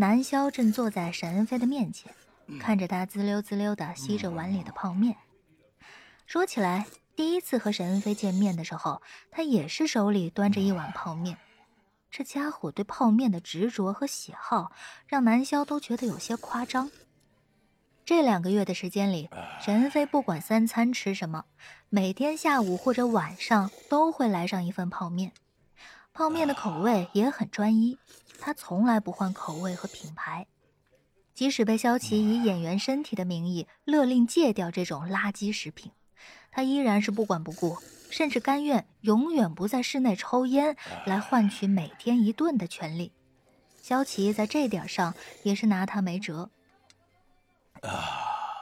南萧正坐在沈恩飞的面前，看着他滋溜滋溜的吸着碗里的泡面。说起来，第一次和沈恩飞见面的时候，他也是手里端着一碗泡面。这家伙对泡面的执着和喜好，让南萧都觉得有些夸张。这两个月的时间里，沈恩飞不管三餐吃什么，每天下午或者晚上都会来上一份泡面。泡面的口味也很专一，他从来不换口味和品牌。即使被萧琪以演员身体的名义勒令戒掉这种垃圾食品，他依然是不管不顾，甚至甘愿永远不在室内抽烟，来换取每天一顿的权利。萧琪在这点上也是拿他没辙。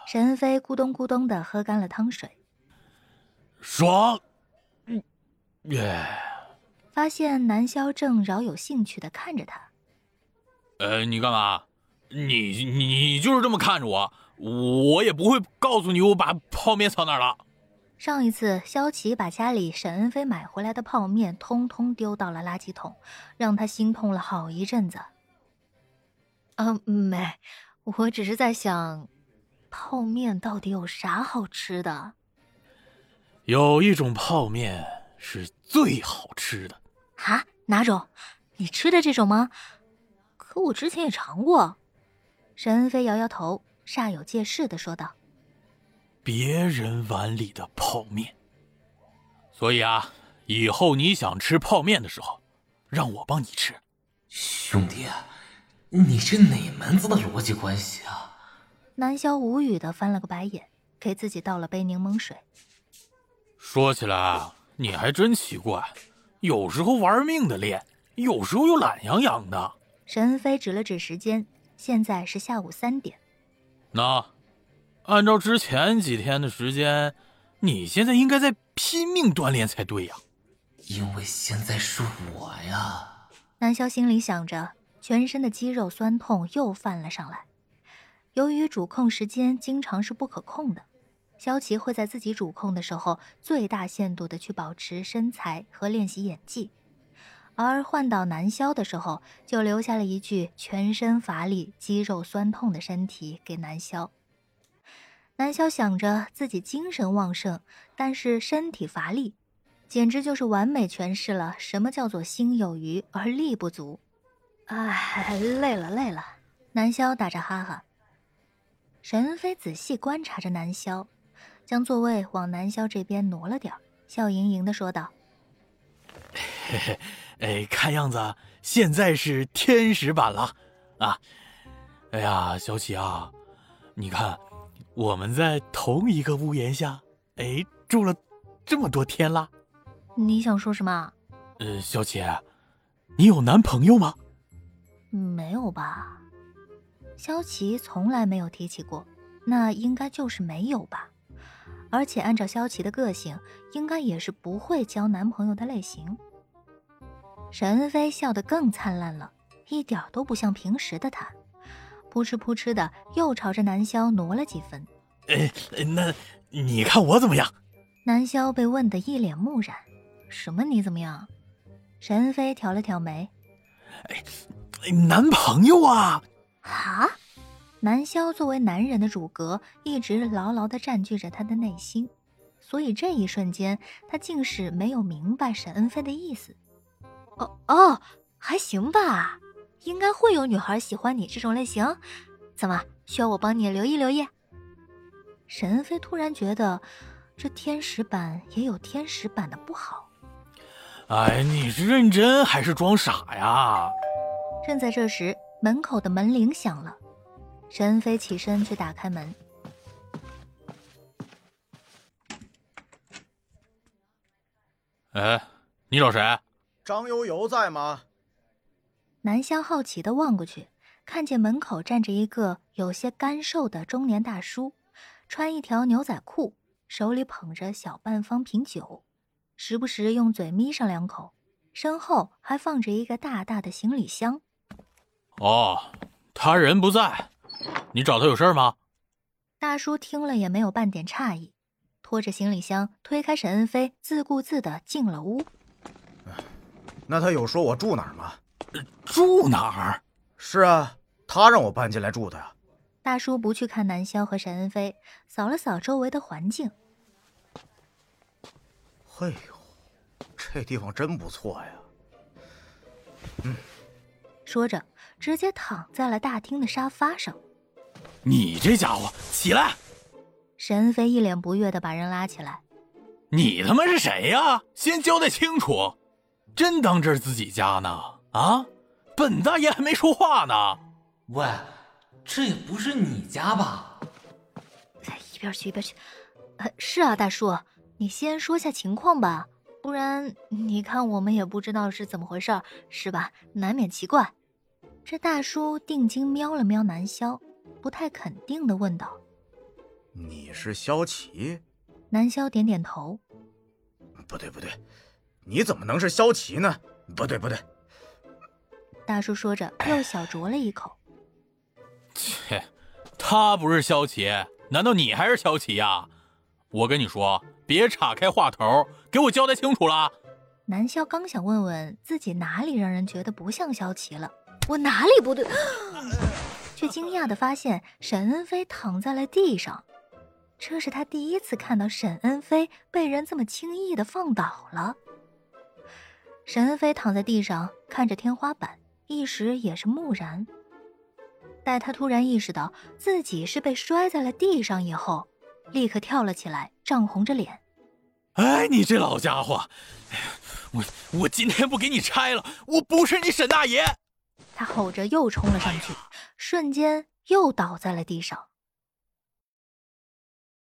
沈恩飞咕咚咕咚的喝干了汤水，爽。嗯，耶。发现南萧正饶有兴趣的看着他。呃，你干嘛？你你就是这么看着我，我也不会告诉你我把泡面藏哪儿了。上一次萧琪把家里沈恩飞买回来的泡面通通丢到了垃圾桶，让他心痛了好一阵子。嗯，没。我只是在想，泡面到底有啥好吃的？有一种泡面是最好吃的。啊？哪种？你吃的这种吗？可我之前也尝过。沈恩飞摇摇头，煞有介事的说道：“别人碗里的泡面。所以啊，以后你想吃泡面的时候，让我帮你吃。”兄弟。你这哪门子的逻辑关系啊？南萧无语的翻了个白眼，给自己倒了杯柠檬水。说起来，你还真奇怪，有时候玩命的练，有时候又懒洋洋的。沈恩飞指了指时间，现在是下午三点。那，按照之前几天的时间，你现在应该在拼命锻炼才对呀。因为现在是我呀。南萧心里想着。全身的肌肉酸痛又犯了上来。由于主控时间经常是不可控的，萧琪会在自己主控的时候最大限度的去保持身材和练习演技，而换到南萧的时候，就留下了一具全身乏力、肌肉酸痛的身体给南萧。南萧想着自己精神旺盛，但是身体乏力，简直就是完美诠释了什么叫做心有余而力不足。哎，累了累了。南萧打着哈哈。沈飞仔细观察着南萧，将座位往南萧这边挪了点笑盈盈的说道：“嘿嘿，哎，看样子现在是天使版了啊！哎呀，小启啊，你看，我们在同一个屋檐下，哎，住了这么多天了。你想说什么？呃，小启，你有男朋友吗？”没有吧，萧琪从来没有提起过，那应该就是没有吧。而且按照萧琪的个性，应该也是不会交男朋友的类型。沈恩飞笑得更灿烂了，一点都不像平时的他，扑哧扑哧的又朝着南萧挪了几分。哎，那你看我怎么样？南萧被问得一脸木然。什么你怎么样？沈恩飞挑了挑眉。哎。男朋友啊！啊！南萧作为男人的主格，一直牢牢的占据着他的内心，所以这一瞬间，他竟是没有明白沈恩飞的意思。哦哦，还行吧，应该会有女孩喜欢你这种类型。怎么需要我帮你留意留意？沈恩飞突然觉得，这天使版也有天使版的不好。哎，你是认真还是装傻呀？正在这时，门口的门铃响了。沈飞起身去打开门。哎，你找谁？张悠悠在吗？南湘好奇的望过去，看见门口站着一个有些干瘦的中年大叔，穿一条牛仔裤，手里捧着小半方瓶酒，时不时用嘴眯上两口，身后还放着一个大大的行李箱。哦，他人不在，你找他有事吗？大叔听了也没有半点诧异，拖着行李箱推开沈恩飞，自顾自的进了屋。那他有说我住哪儿吗？住哪儿？是啊，他让我搬进来住的呀。大叔不去看南萧和沈恩飞，扫了扫周围的环境。嘿呦，这地方真不错呀。嗯，说着，直接躺在了大厅的沙发上。你这家伙，起来！沈飞一脸不悦的把人拉起来。你他妈是谁呀？先交代清楚！真当这是自己家呢？啊，本大爷还没说话呢。喂，这也不是你家吧？一边去一边去。呃，是啊，大叔，你先说下情况吧，不然你看我们也不知道是怎么回事，是吧？难免奇怪。这大叔定睛瞄了瞄南萧，不太肯定的问道：“你是萧琪？”南萧点点头。不对不对，你怎么能是萧琪呢？不对不对。大叔说着又小酌了一口。切，他不是萧琪，难道你还是萧琪呀？我跟你说，别岔开话头，给我交代清楚了。南萧刚想问问自己哪里让人觉得不像萧琪了，我哪里不对，却惊讶的发现沈恩飞躺在了地上。这是他第一次看到沈恩飞被人这么轻易的放倒了。沈恩飞躺在地上看着天花板，一时也是木然。待他突然意识到自己是被摔在了地上以后，立刻跳了起来，涨红着脸：“哎，你这老家伙！我我今天不给你拆了，我不是你沈大爷！”他吼着又冲了上去，瞬间又倒在了地上。